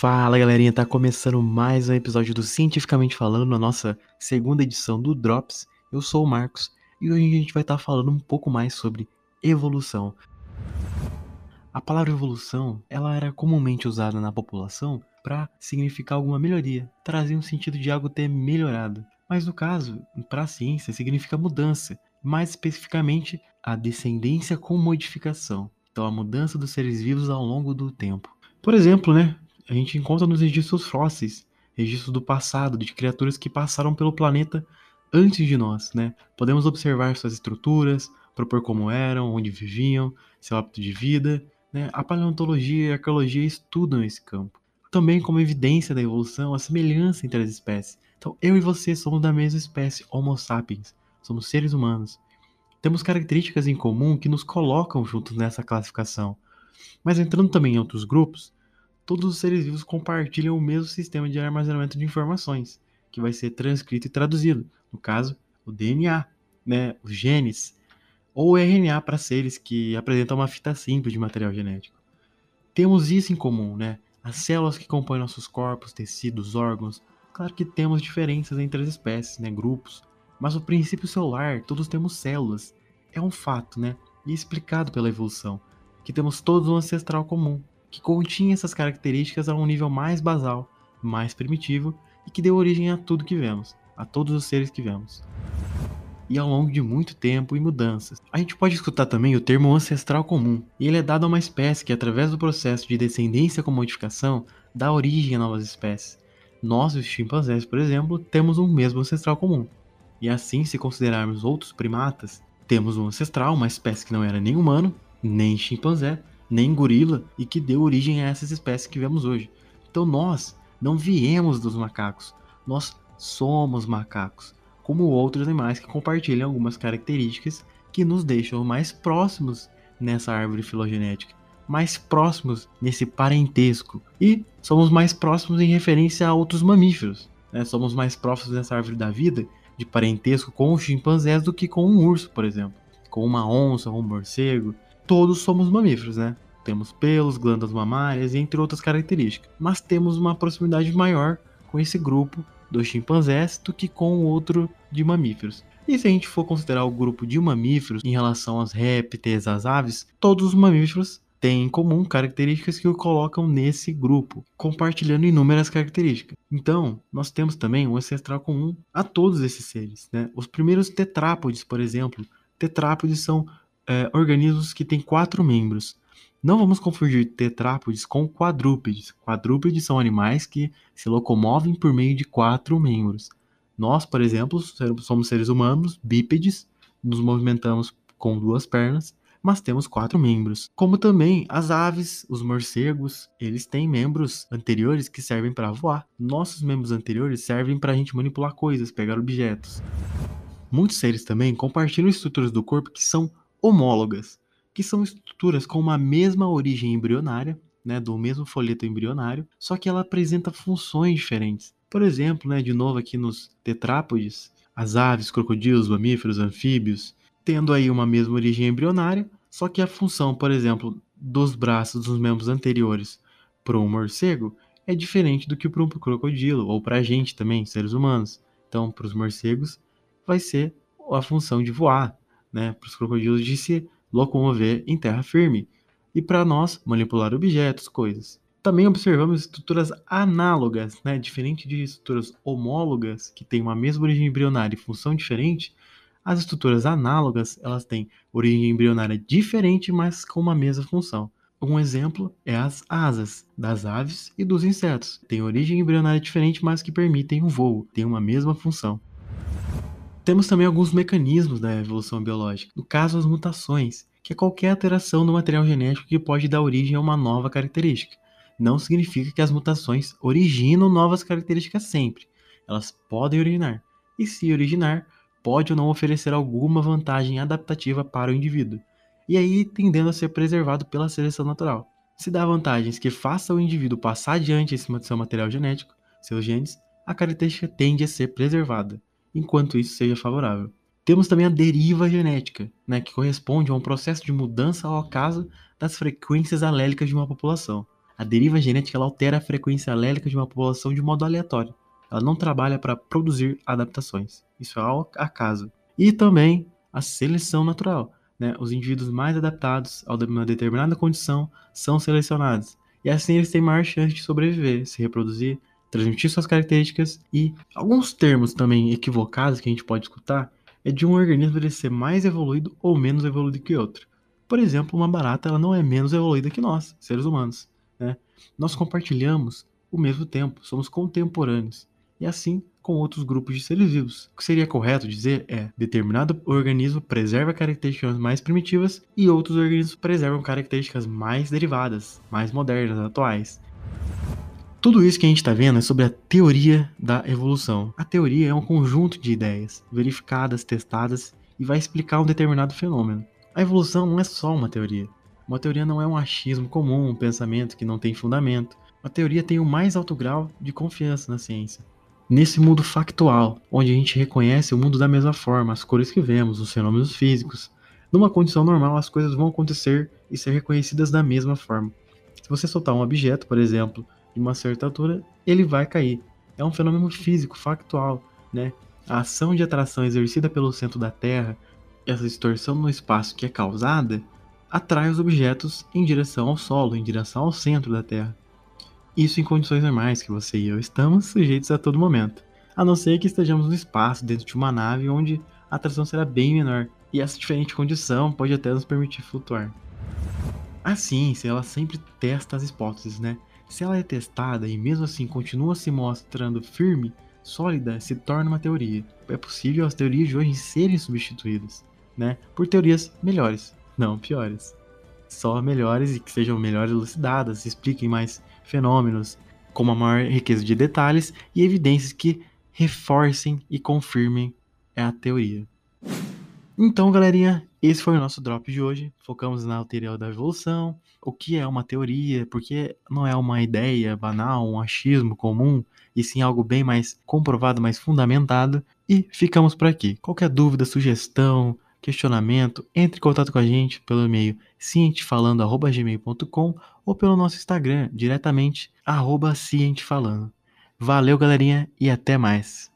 Fala galerinha, tá começando mais um episódio do Cientificamente Falando, na nossa segunda edição do Drops. Eu sou o Marcos e hoje a gente vai estar tá falando um pouco mais sobre evolução. A palavra evolução, ela era comumente usada na população para significar alguma melhoria, trazia um sentido de algo ter melhorado. Mas no caso, para a ciência, significa mudança, mais especificamente a descendência com modificação. Então a mudança dos seres vivos ao longo do tempo. Por exemplo, né, a gente encontra nos registros fósseis, registros do passado, de criaturas que passaram pelo planeta antes de nós, né? Podemos observar suas estruturas, propor como eram, onde viviam, seu hábito de vida, né? A paleontologia e a arqueologia estudam esse campo. Também como evidência da evolução, a semelhança entre as espécies. Então, eu e você somos da mesma espécie, Homo sapiens, somos seres humanos. Temos características em comum que nos colocam juntos nessa classificação. Mas entrando também em outros grupos, todos os seres vivos compartilham o mesmo sistema de armazenamento de informações, que vai ser transcrito e traduzido. No caso, o DNA, né, os genes, ou o RNA para seres que apresentam uma fita simples de material genético. Temos isso em comum, né? As células que compõem nossos corpos, tecidos, órgãos. Claro que temos diferenças entre as espécies, né, grupos, mas o princípio celular, todos temos células. É um fato, né? E explicado pela evolução, que temos todos um ancestral comum, que continha essas características a um nível mais basal, mais primitivo e que deu origem a tudo que vemos, a todos os seres que vemos. E ao longo de muito tempo e mudanças. A gente pode escutar também o termo ancestral comum, e ele é dado a uma espécie que, através do processo de descendência com modificação, dá origem a novas espécies. Nós, os chimpanzés, por exemplo, temos um mesmo ancestral comum. E assim, se considerarmos outros primatas, temos um ancestral, uma espécie que não era nem humano, nem chimpanzé, nem gorila e que deu origem a essas espécies que vemos hoje. Então nós não viemos dos macacos, nós somos macacos, como outros animais que compartilham algumas características que nos deixam mais próximos nessa árvore filogenética, mais próximos nesse parentesco e somos mais próximos em referência a outros mamíferos. Né? Somos mais próximos nessa árvore da vida de parentesco com os chimpanzés do que com um urso, por exemplo, com uma onça um morcego todos somos mamíferos, né? Temos pelos, glândulas mamárias, entre outras características. Mas temos uma proximidade maior com esse grupo dos chimpanzés do que com o outro de mamíferos. E se a gente for considerar o grupo de mamíferos em relação aos répteis, às aves, todos os mamíferos têm em comum características que o colocam nesse grupo, compartilhando inúmeras características. Então, nós temos também um ancestral comum a todos esses seres. Né? Os primeiros tetrápodes, por exemplo, tetrápodes são é, organismos que têm quatro membros. Não vamos confundir tetrápodes com quadrúpedes. Quadrúpedes são animais que se locomovem por meio de quatro membros. Nós, por exemplo, somos seres humanos, bípedes, nos movimentamos com duas pernas, mas temos quatro membros. Como também as aves, os morcegos, eles têm membros anteriores que servem para voar. Nossos membros anteriores servem para a gente manipular coisas, pegar objetos. Muitos seres também compartilham estruturas do corpo que são homólogas, que são estruturas com uma mesma origem embrionária, né, do mesmo folheto embrionário, só que ela apresenta funções diferentes. Por exemplo, né, de novo aqui nos tetrápodes, as aves, crocodilos, mamíferos, anfíbios, tendo aí uma mesma origem embrionária, só que a função, por exemplo, dos braços dos membros anteriores para um morcego é diferente do que para um crocodilo, ou para a gente também, seres humanos. Então, para os morcegos, vai ser a função de voar, né, para os crocodilos de se locomover em terra firme, e para nós manipular objetos, coisas. Também observamos estruturas análogas, né, diferente de estruturas homólogas, que têm uma mesma origem embrionária e função diferente, as estruturas análogas elas têm origem embrionária diferente, mas com uma mesma função. Um exemplo é as asas das aves e dos insetos. Têm origem embrionária diferente, mas que permitem o voo, têm uma mesma função. Temos também alguns mecanismos da evolução biológica. No caso, as mutações, que é qualquer alteração no material genético que pode dar origem a uma nova característica. Não significa que as mutações originam novas características sempre. Elas podem originar. E se originar, pode ou não oferecer alguma vantagem adaptativa para o indivíduo. E aí tendendo a ser preservado pela seleção natural. Se dá vantagens que façam o indivíduo passar adiante esse seu material genético, seus genes, a característica tende a ser preservada enquanto isso seja favorável. Temos também a deriva genética, né, que corresponde a um processo de mudança ao acaso das frequências alélicas de uma população. A deriva genética altera a frequência alélica de uma população de modo aleatório. Ela não trabalha para produzir adaptações. Isso é ao acaso. E também a seleção natural. Né? Os indivíduos mais adaptados a uma determinada condição são selecionados. E assim eles têm maior chance de sobreviver, se reproduzir, transmitir suas características e alguns termos também equivocados que a gente pode escutar é de um organismo ele ser mais evoluído ou menos evoluído que outro. Por exemplo, uma barata ela não é menos evoluída que nós, seres humanos. Né? Nós compartilhamos o mesmo tempo, somos contemporâneos. E assim com outros grupos de seres vivos. O que seria correto dizer é: determinado organismo preserva características mais primitivas e outros organismos preservam características mais derivadas, mais modernas, atuais. Tudo isso que a gente está vendo é sobre a teoria da evolução. A teoria é um conjunto de ideias, verificadas, testadas, e vai explicar um determinado fenômeno. A evolução não é só uma teoria. Uma teoria não é um achismo comum, um pensamento que não tem fundamento. A teoria tem o mais alto grau de confiança na ciência. Nesse mundo factual, onde a gente reconhece o mundo da mesma forma, as cores que vemos, os fenômenos físicos. Numa condição normal, as coisas vão acontecer e ser reconhecidas da mesma forma. Se você soltar um objeto, por exemplo, de uma certa altura, ele vai cair. É um fenômeno físico, factual, né? A ação de atração exercida pelo centro da Terra, essa distorção no espaço que é causada, atrai os objetos em direção ao solo, em direção ao centro da Terra. Isso em condições normais que você e eu estamos sujeitos a todo momento. A não ser que estejamos no espaço, dentro de uma nave onde a atração será bem menor, e essa diferente condição pode até nos permitir flutuar. A ciência, ela sempre testa as hipóteses, né? Se ela é testada e mesmo assim continua se mostrando firme, sólida, se torna uma teoria. É possível as teorias de hoje serem substituídas, né, por teorias melhores, não piores. Só melhores e que sejam melhores elucidadas, expliquem mais fenômenos, com uma maior riqueza de detalhes e evidências que reforcem e confirmem a teoria. Então, galerinha, esse foi o nosso drop de hoje. Focamos na teoria da evolução, o que é uma teoria, porque não é uma ideia banal, um achismo comum, e sim algo bem mais comprovado, mais fundamentado. E ficamos por aqui. Qualquer dúvida, sugestão, questionamento, entre em contato com a gente pelo e-mail cientefalando.gmail.com ou pelo nosso Instagram, diretamente, cientefalando. Valeu, galerinha, e até mais!